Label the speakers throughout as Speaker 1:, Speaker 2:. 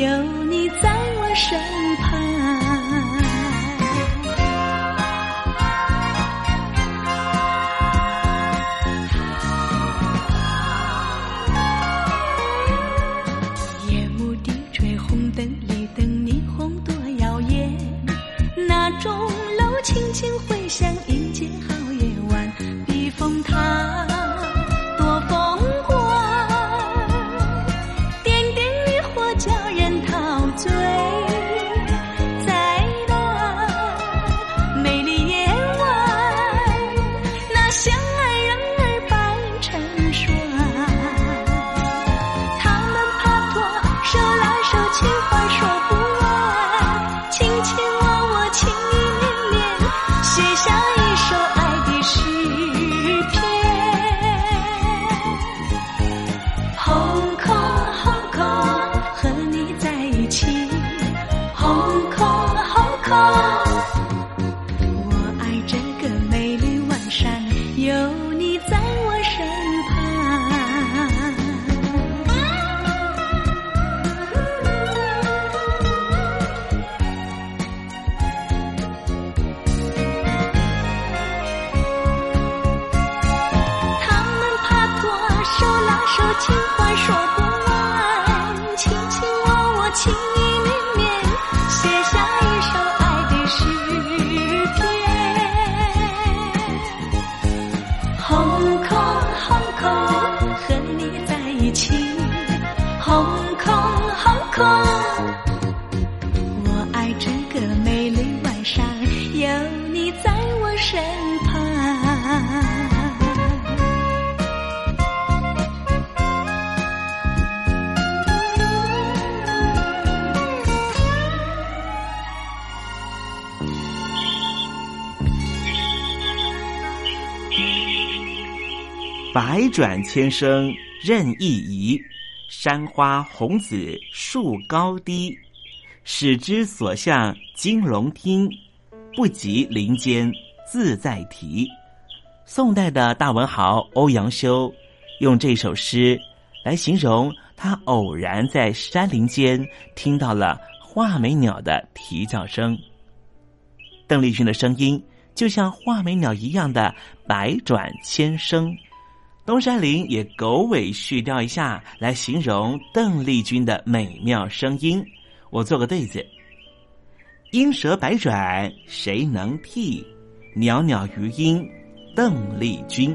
Speaker 1: 有你在我身旁。身旁。
Speaker 2: 百转千声任意移，山花红紫树高低。始知所向金龙听，不及林间自在题。宋代的大文豪欧阳修用这首诗来形容他偶然在山林间听到了画眉鸟的啼叫声。邓丽君的声音就像画眉鸟一样的百转千声。东山林也狗尾续貂一下，来形容邓丽君的美妙声音。我做个对子：莺蛇百转谁能替？袅袅余音邓丽君。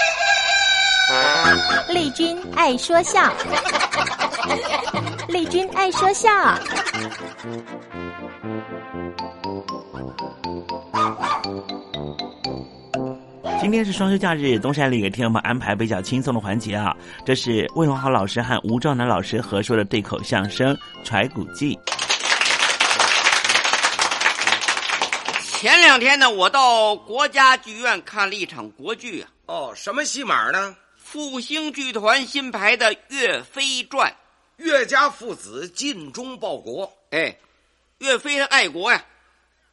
Speaker 3: 丽君爱说笑，丽君爱说笑。
Speaker 2: 今天是双休假日，东山里给听友们安排比较轻松的环节啊。这是魏荣豪老师和吴兆南老师合说的对口相声《揣骨记》。
Speaker 4: 前两天呢，我到国家剧院看了一场国剧啊。
Speaker 5: 哦，什么戏码呢？
Speaker 4: 复兴剧团新排的《岳飞传》，
Speaker 5: 岳家父子尽忠报国。
Speaker 4: 哎，岳飞他爱国呀，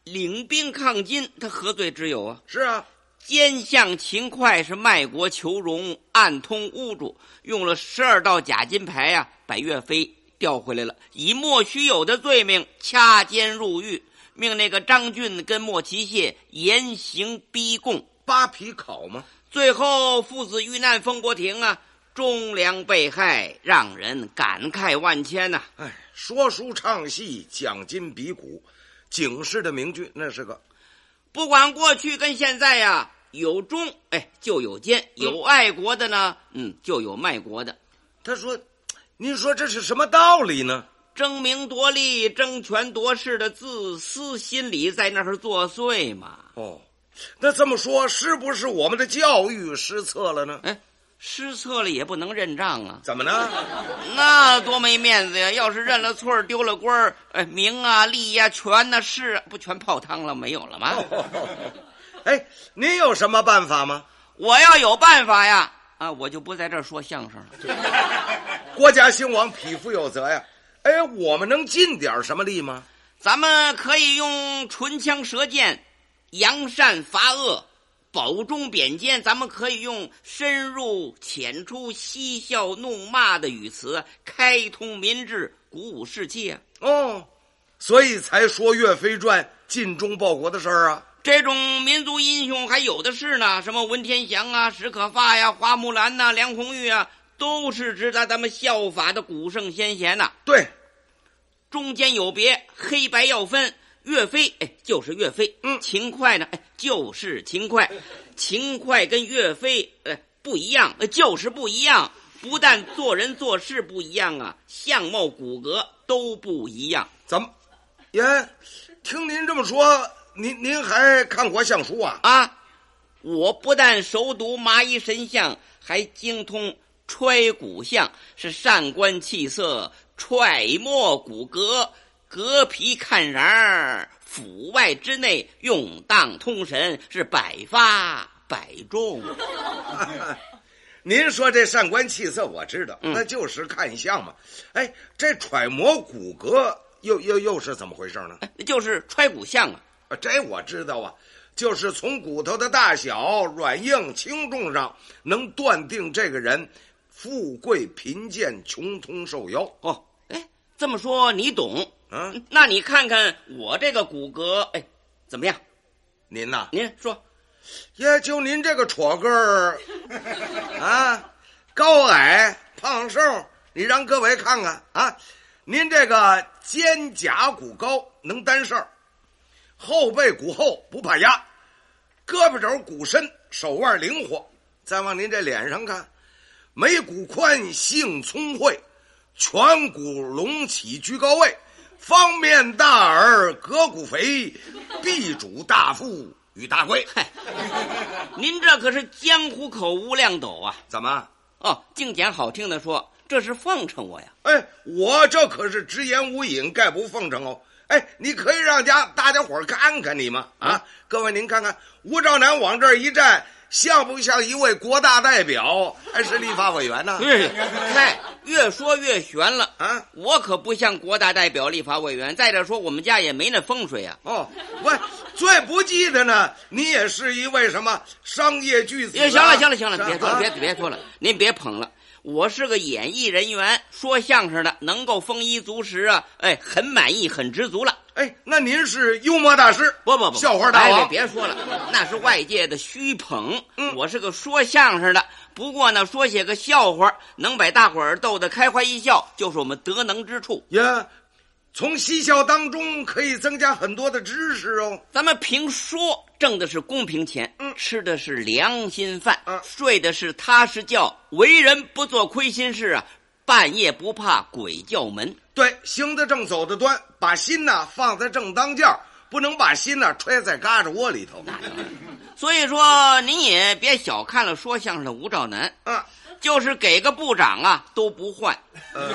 Speaker 4: 领兵抗金，他何罪之有啊？
Speaker 5: 是啊，
Speaker 4: 奸相秦桧是卖国求荣，暗通污主，用了十二道假金牌呀、把岳飞调回来了，以莫须有的罪名掐监入狱，命那个张俊跟莫奇谢严刑逼供，
Speaker 5: 扒皮烤吗？
Speaker 4: 最后父子遇难，封国亭啊，忠良被害，让人感慨万千呐、
Speaker 5: 哎，说书唱戏，讲金比古，警示的名句，那是个。
Speaker 4: 不管过去跟现在呀、有忠哎就有奸，有爱国的呢，嗯，就有卖国的。
Speaker 5: 他说：“您说这是什么道理呢？
Speaker 4: 争名夺利、争权夺势的自私心理在那儿作祟嘛。
Speaker 5: 哦，那这么说，是不是我们的教育失策了呢？
Speaker 4: 哎，失策了也不能认账啊！
Speaker 5: 怎么呢？
Speaker 4: 那多没面子呀！要是认了错丢了官儿，哎，名啊、利呀、权呐、势啊，不全泡汤了，没有了吗？
Speaker 5: 哎，您有什么办法吗？
Speaker 4: 我要有办法呀！啊，我就不在这儿说相声了。
Speaker 5: 国家兴亡，匹夫有责呀！哎，我们能尽点什么力吗？
Speaker 4: 咱们可以用唇枪舌剑，扬善罚恶。保中贬奸，咱们可以用深入浅出、嬉笑怒骂的语词，开通民智，鼓舞士气啊！
Speaker 5: 哦，所以才说岳飞传尽忠报国的事儿啊！
Speaker 4: 这种民族英雄还有的是呢，什么文天祥啊、史可发呀、花木兰呐、梁红玉啊，都是值得咱们效法的古圣先贤呐。
Speaker 5: 对，
Speaker 4: 中间有别，黑白要分。岳飞，哎，就是岳飞。
Speaker 5: 嗯，
Speaker 4: 秦桧呢，哎，就是秦桧。秦桧跟岳飞，哎，不一样，就是不一样。不但做人做事不一样啊，相貌骨骼都不一样。
Speaker 5: 怎么？爷，听您这么说，您您还看过相书啊？
Speaker 4: 啊，我不但熟读麻衣神相，还精通揣骨相，是善观气色，揣摩骨骼。隔皮看瓤儿，府外之内用当通神，是百发百中。
Speaker 5: 您说这上官气色，我知道，
Speaker 4: 嗯、
Speaker 5: 那就是看相嘛。哎，这揣摩骨骼又又又是怎么回事呢？
Speaker 4: 就是揣骨相啊。
Speaker 5: 这我知道啊，就是从骨头的大小、软硬、轻重上，能断定这个人富贵贫贱、穷通瘦腰。
Speaker 4: 哦，哎，这么说你懂。
Speaker 5: 嗯，
Speaker 4: 那你看看我这个骨骼，哎，怎么样？
Speaker 5: 您呐，
Speaker 4: 您说，
Speaker 5: 也就您这个戳个儿啊，高矮胖瘦，你让各位看看啊，您这个肩胛骨高，能担事儿；后背骨厚，不怕压；胳膊肘骨深，手腕灵活。再往您这脸上看，眉骨宽，性聪慧，颧骨隆起，居高位。方面大耳，膈骨肥，必主大富与大贵。
Speaker 4: 嗨，您这可是江湖口无量斗啊！
Speaker 5: 怎么？
Speaker 4: 哦，净捡好听的说，这是奉承我呀！
Speaker 5: 哎，我这可是直言无隐，概不奉承哦。哎，你可以让家大家伙看看你吗？啊，各位您看看，吴兆南往这儿一站。像不像一位国大代表，还是立法委员呢？
Speaker 4: 对，嗨，越说越悬了
Speaker 5: 啊！
Speaker 4: 我可不像国大代表、立法委员。再者说，我们家也没那风水啊。
Speaker 5: 哦，喂，最不济的呢，你也是一位什么商业巨子、啊？
Speaker 4: 行了，行了，行了，别说了，别别说了，您别捧了。我是个演艺人员，说相声的，能够丰衣足食啊！哎，很满意，很知足了。
Speaker 5: 哎，那您是幽默大师？
Speaker 4: 不不不，
Speaker 5: 笑话大王！
Speaker 4: 哎、别说了，那是外界的虚捧。
Speaker 5: 嗯，
Speaker 4: 我是个说相声的，不过呢，说些个笑话，能把大伙儿逗得开怀一笑，就是我们德能之处
Speaker 5: 呀。从嬉笑当中可以增加很多的知识哦。
Speaker 4: 咱们评说挣的是公平钱，
Speaker 5: 嗯，
Speaker 4: 吃的是良心饭，
Speaker 5: 嗯，
Speaker 4: 睡的是踏实觉，为人不做亏心事啊。半夜不怕鬼叫门，
Speaker 5: 对，行得正，走得端，把心呐放在正当间儿，不能把心呐揣在嘎吱窝里头。
Speaker 4: 所以说，您也别小看了说相声的吴兆南，
Speaker 5: 啊，
Speaker 4: 就是给个部长啊都不换。
Speaker 5: 呃，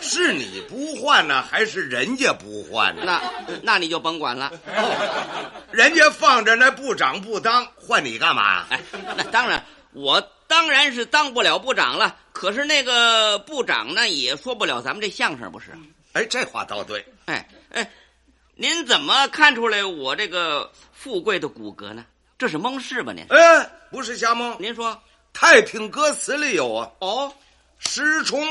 Speaker 5: 是你不换呢，还是人家不换呢？
Speaker 4: 那那你就甭管了，
Speaker 5: 哦、人家放着那部长不当，换你干嘛？
Speaker 4: 哎，那当然，我当然是当不了部长了。可是那个部长呢，也说不了咱们这相声，不是？
Speaker 5: 哎，这话倒对。
Speaker 4: 哎哎，您怎么看出来我这个富贵的骨骼呢？这是蒙事吧？您？
Speaker 5: 哎，不是瞎蒙。
Speaker 4: 您说，《
Speaker 5: 太平歌词》里有啊。
Speaker 4: 哦，
Speaker 5: 石冲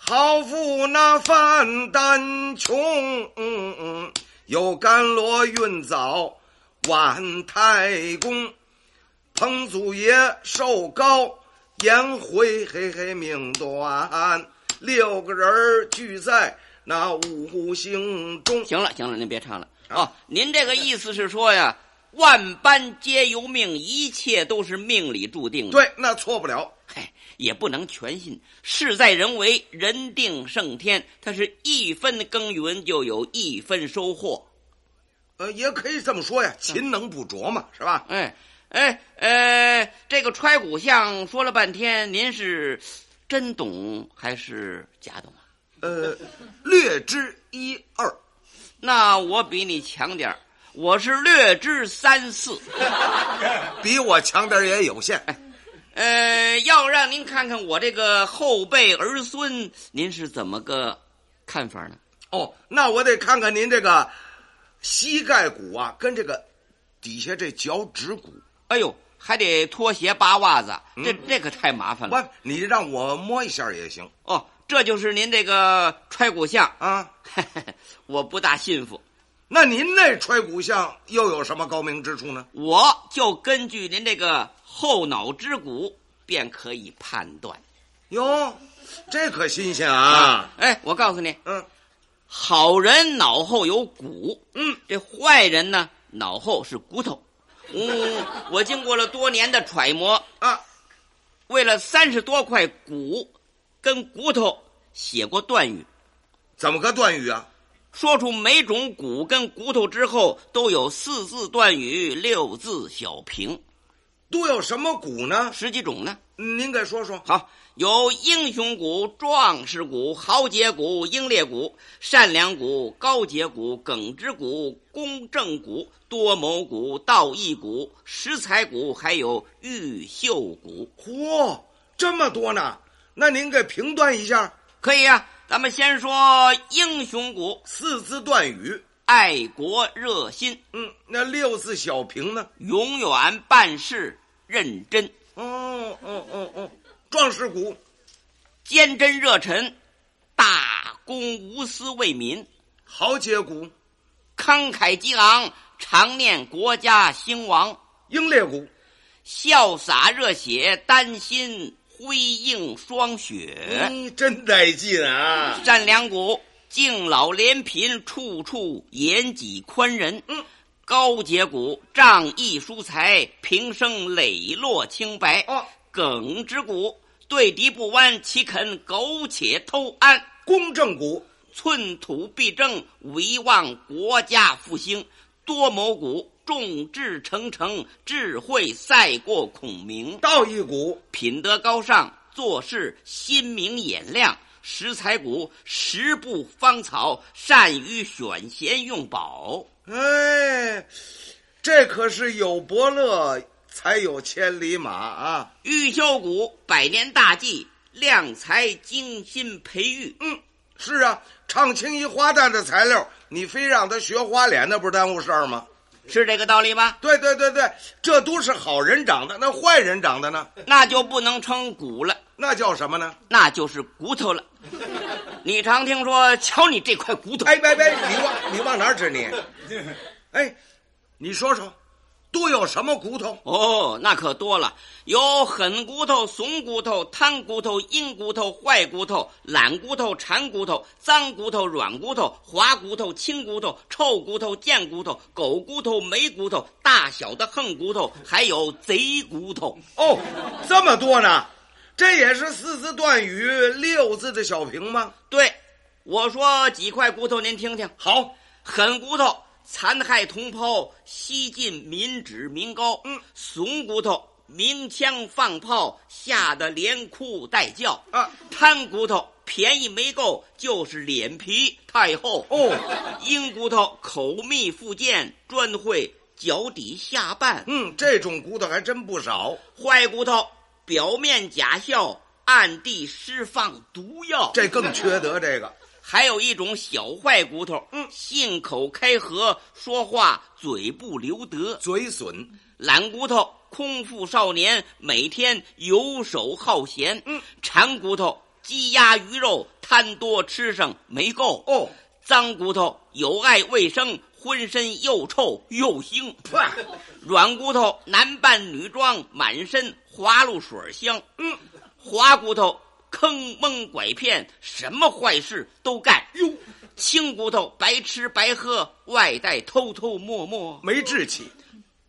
Speaker 5: 好富那范丹琼，嗯嗯，有甘罗运枣万太公，彭祖爷寿高。颜回嘿嘿命短，六个人聚在那五行中。
Speaker 4: 行了行了，您别唱了哦。您这个意思是说呀，万般皆由命，一切都是命里注定的。
Speaker 5: 对，那错不了。
Speaker 4: 嘿，也不能全信，事在人为，人定胜天。他是一分耕耘就有一分收获。
Speaker 5: 呃，也可以这么说呀，勤能补拙嘛，是吧？
Speaker 4: 哎。哎呃，这个揣骨相说了半天，您是真懂还是假懂啊？
Speaker 5: 呃，略知一二。
Speaker 4: 那我比你强点儿，我是略知三四。
Speaker 5: 比我强点儿也有限。
Speaker 4: 呃，要让您看看我这个后辈儿孙，您是怎么个看法呢？
Speaker 5: 哦，那我得看看您这个膝盖骨啊，跟这个底下这脚趾骨。
Speaker 4: 哎呦，还得脱鞋扒袜子，这这可太麻烦了。
Speaker 5: 不，你让我摸一下也行。
Speaker 4: 哦，这就是您这个揣骨相
Speaker 5: 啊，
Speaker 4: 我不大信服。
Speaker 5: 那您那揣骨相又有什么高明之处呢？
Speaker 4: 我就根据您这个后脑之骨便可以判断。
Speaker 5: 哟，这可新鲜啊！
Speaker 4: 哎，我告诉你，
Speaker 5: 嗯，
Speaker 4: 好人脑后有骨，
Speaker 5: 嗯，
Speaker 4: 这坏人呢脑后是骨头。嗯，我经过了多年的揣摩
Speaker 5: 啊，
Speaker 4: 为了三十多块骨跟骨头写过断语。
Speaker 5: 怎么个断语啊？
Speaker 4: 说出每种骨跟骨头之后，都有四字断语，六字小评。
Speaker 5: 都有什么骨呢？
Speaker 4: 十几种呢？
Speaker 5: 您给说说。
Speaker 4: 好，有英雄骨、壮士骨、豪杰骨、英烈骨、善良骨、高洁骨、耿直骨、公正骨、多谋骨、道义骨、识才骨，还有玉秀骨。
Speaker 5: 嚯，这么多呢！那您给评断一下。
Speaker 4: 可以啊，咱们先说英雄骨，
Speaker 5: 四字断语：
Speaker 4: 爱国热心。
Speaker 5: 嗯，那六字小平呢？
Speaker 4: 永远办事认真。
Speaker 5: 哦哦哦哦，壮士骨，
Speaker 4: 坚贞热忱，大公无私为民；
Speaker 5: 豪杰骨，
Speaker 4: 慷慨激昂，常念国家兴亡；
Speaker 5: 英烈骨，
Speaker 4: 潇洒热血，丹心辉映霜雪。
Speaker 5: 嗯，真带劲啊！
Speaker 4: 善良骨，敬老怜贫，处处严己宽仁。
Speaker 5: 嗯。
Speaker 4: 高洁骨，仗义疏财，平生磊落清白。
Speaker 5: 哦，
Speaker 4: 耿直骨，对敌不弯，岂肯苟且偷安？
Speaker 5: 公正骨，
Speaker 4: 寸土必争，唯望国家复兴。多谋骨，众志成城，智慧赛过孔明。
Speaker 5: 道义骨，
Speaker 4: 品德高尚，做事心明眼亮。识才骨，食不芳草，善于选贤用宝。
Speaker 5: 哎，这可是有伯乐才有千里马啊！
Speaker 4: 玉秀谷百年大计，量才精心培育。
Speaker 5: 嗯，是啊，唱青衣花旦的材料，你非让他学花脸，那不是耽误事儿吗？
Speaker 4: 是这个道理吧？
Speaker 5: 对对对对，这都是好人长的，那坏人长的呢？
Speaker 4: 那就不能称骨了，
Speaker 5: 那叫什么呢？
Speaker 4: 那就是骨头了。你常听说，瞧你这块骨头。
Speaker 5: 哎，别别，你往你往哪儿指你？哎，你说说，都有什么骨头？
Speaker 4: 哦，那可多了，有狠骨头、怂骨头、贪骨头、硬骨头、坏骨头、懒骨头、馋骨头、脏骨头、软骨头、滑骨头、青骨头、臭骨头、贱骨头、狗骨头、没骨头、大小的横骨头，还有贼骨头。
Speaker 5: 哦，这么多呢？这也是四字断语，六字的小评吗？
Speaker 4: 对，我说几块骨头，您听听。
Speaker 5: 好，
Speaker 4: 狠骨头。残害同胞，西进民脂民膏。
Speaker 5: 嗯，
Speaker 4: 怂骨头，鸣枪放炮，吓得连哭带叫。
Speaker 5: 啊，
Speaker 4: 贪骨头，便宜没够，就是脸皮太厚。
Speaker 5: 哦，
Speaker 4: 硬骨头，口蜜腹剑，专会脚底下绊。
Speaker 5: 嗯，这种骨头还真不少。
Speaker 4: 坏骨头，表面假笑，暗地释放毒药。
Speaker 5: 这更缺德，这个。
Speaker 4: 还有一种小坏骨头，
Speaker 5: 嗯，
Speaker 4: 信口开河，说话嘴不留德，
Speaker 5: 嘴损。
Speaker 4: 懒骨头，空腹少年，每天游手好闲。
Speaker 5: 嗯，
Speaker 4: 馋骨头，鸡鸭鱼肉贪多吃上没够。
Speaker 5: 哦，
Speaker 4: 脏骨头，有碍卫生，浑身又臭又腥。软骨头，男扮女装，满身花露水香。
Speaker 5: 嗯，
Speaker 4: 滑骨头。坑蒙拐骗，什么坏事都干。
Speaker 5: 哟，
Speaker 4: 青骨头白吃白喝，外带偷偷摸摸，
Speaker 5: 没志气。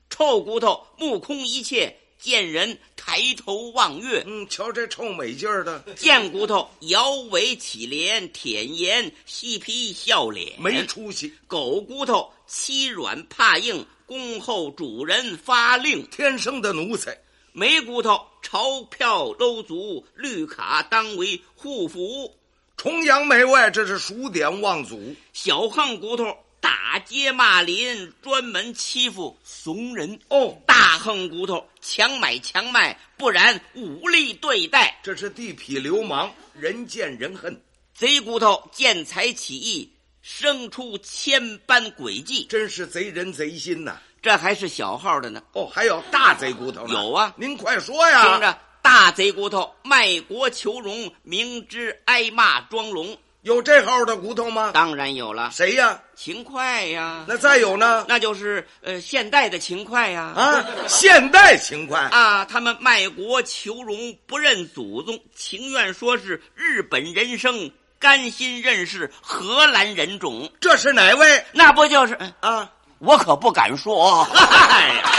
Speaker 4: 臭骨头目空一切，见人抬头望月。
Speaker 5: 嗯，瞧这臭美劲儿的。
Speaker 4: 贱骨头摇尾乞怜，舔颜嬉皮笑脸，
Speaker 5: 没出息。
Speaker 4: 狗骨头欺软怕硬，恭候主人发令，
Speaker 5: 天生的奴才。
Speaker 4: 没骨头，钞票搂足，绿卡当为护符。
Speaker 5: 崇洋媚外，这是数典忘祖。
Speaker 4: 小横骨头，打街骂邻，专门欺负怂人。
Speaker 5: 哦，
Speaker 4: 大横骨头，强买强卖，不然武力对待。
Speaker 5: 这是地痞流氓，人见人恨。
Speaker 4: 贼骨头，见财起意，生出千般诡计，
Speaker 5: 真是贼人贼心呐。
Speaker 4: 这还是小号的呢。
Speaker 5: 哦，还有大贼骨头呢。
Speaker 4: 有啊，
Speaker 5: 您快说呀！
Speaker 4: 听着，大贼骨头卖国求荣，明知挨骂装聋。
Speaker 5: 有这号的骨头吗？
Speaker 4: 当然有了。
Speaker 5: 谁呀？
Speaker 4: 秦桧呀。
Speaker 5: 那再有呢？
Speaker 4: 那就是呃，现代的秦桧呀。
Speaker 5: 啊，现代秦桧
Speaker 4: 啊，他们卖国求荣，不认祖宗，情愿说是日本人生，甘心认识荷兰人种。
Speaker 5: 这是哪位？
Speaker 4: 那不就是
Speaker 5: 啊？
Speaker 4: 我可不敢说。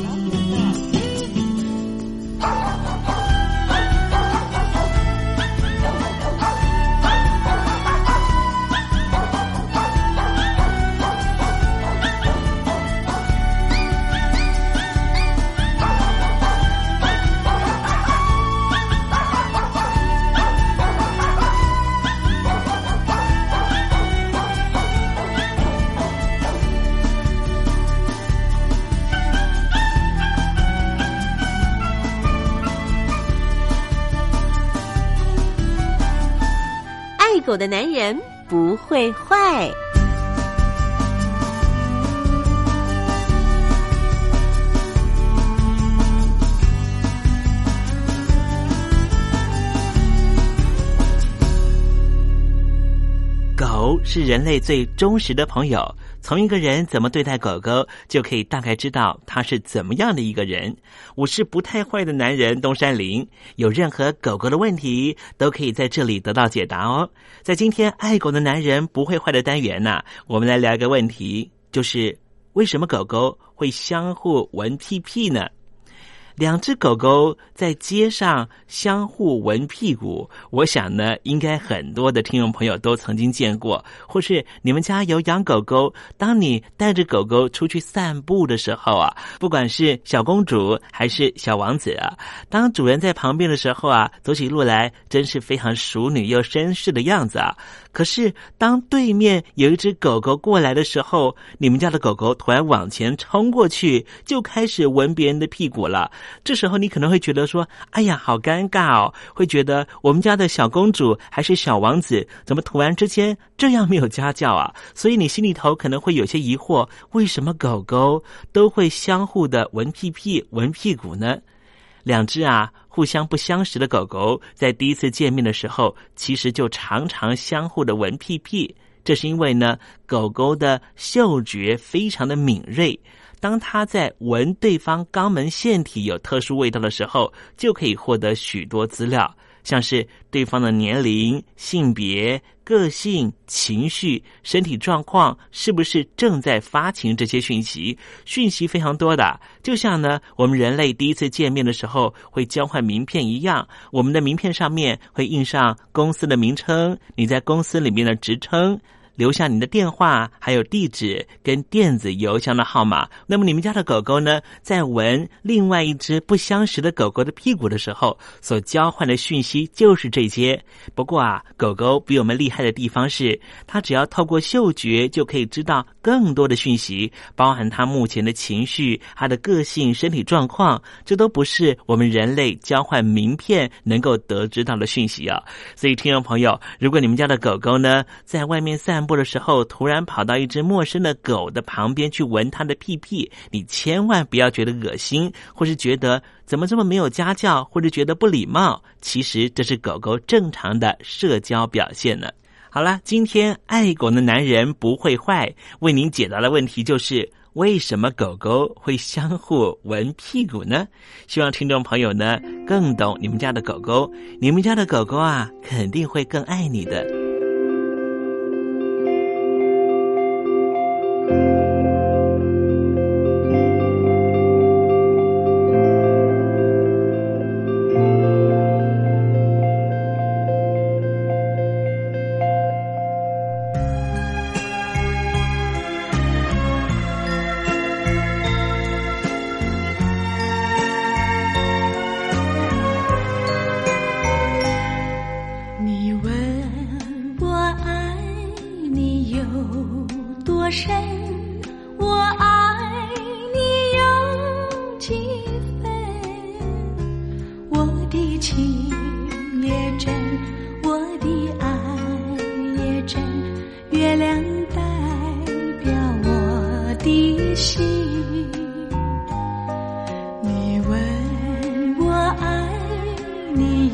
Speaker 6: 的男人不会坏。
Speaker 2: 狗是人类最忠实的朋友。从一个人怎么对待狗狗，就可以大概知道他是怎么样的一个人。我是不太坏的男人东山林，有任何狗狗的问题，都可以在这里得到解答哦。在今天爱狗的男人不会坏的单元呢、我们来聊一个问题，就是为什么狗狗会相互闻屁屁呢？两只狗狗在街上相互闻屁股，我想呢，应该很多的听众朋友都曾经见过，或是你们家有养狗狗，当你带着狗狗出去散步的时候啊，不管是小公主还是小王子啊，当主人在旁边的时候啊，走起路来真是非常淑女又绅士的样子啊。可是当对面有一只狗狗过来的时候，你们家的狗狗突然往前冲过去，就开始闻别人的屁股了。这时候你可能会觉得说：“哎呀，好尴尬哦！”会觉得我们家的小公主还是小王子，怎么突然之间这样没有家教啊？所以你心里头可能会有些疑惑：为什么狗狗都会相互的闻屁屁、闻屁股呢？两只啊互相不相识的狗狗，在第一次见面的时候，其实就常常相互的闻屁屁。这是因为呢，狗狗的嗅觉非常的敏锐。当它在闻对方肛门腺体有特殊味道的时候，就可以获得许多资料，像是对方的年龄、性别、个性、情绪、身体状况，是不是正在发情这些讯息，讯息非常多的。就像呢，我们人类第一次见面的时候会交换名片一样，我们的名片上面会印上公司的名称，你在公司里面的职称。留下你的电话、还有地址跟电子邮箱的号码。那么你们家的狗狗呢，在闻另外一只不相识的狗狗的屁股的时候，所交换的讯息就是这些。不过啊，狗狗比我们厉害的地方是，它只要透过嗅觉就可以知道更多的讯息，包含它目前的情绪、它的个性、身体状况，这都不是我们人类交换名片能够得知到的讯息啊。所以，听众朋友，如果你们家的狗狗呢，在外面散步的时候，突然跑到一只陌生的狗的旁边去闻它的屁屁，你千万不要觉得恶心，或是觉得怎么这么没有家教，或者觉得不礼貌。其实这是狗狗正常的社交表现呢。好了，今天爱狗的男人不会坏，为您解答的问题就是为什么狗狗会相互闻屁股呢？希望听众朋友呢更懂你们家的狗狗，你们家的狗狗啊肯定会更爱你的。
Speaker 1: 你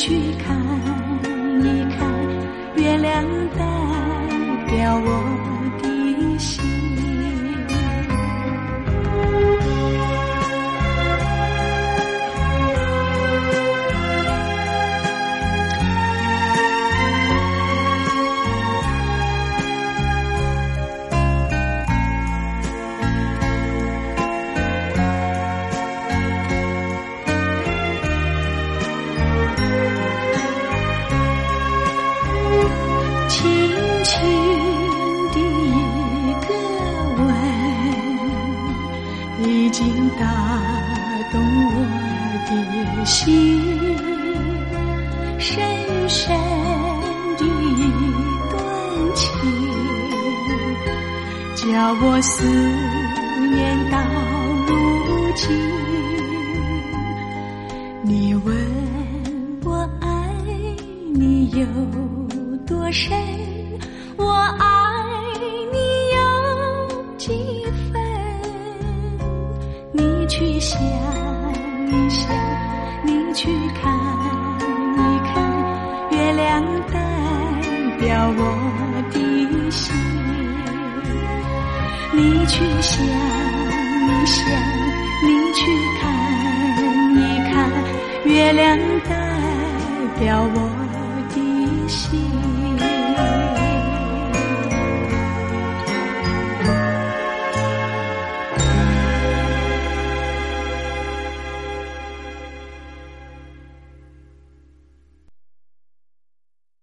Speaker 1: 去看。一看，月亮代表我叫我思念到如今。你问我爱你有多深？我爱你有几分？你去想一想，去想一想，你去看一看，月亮代表我。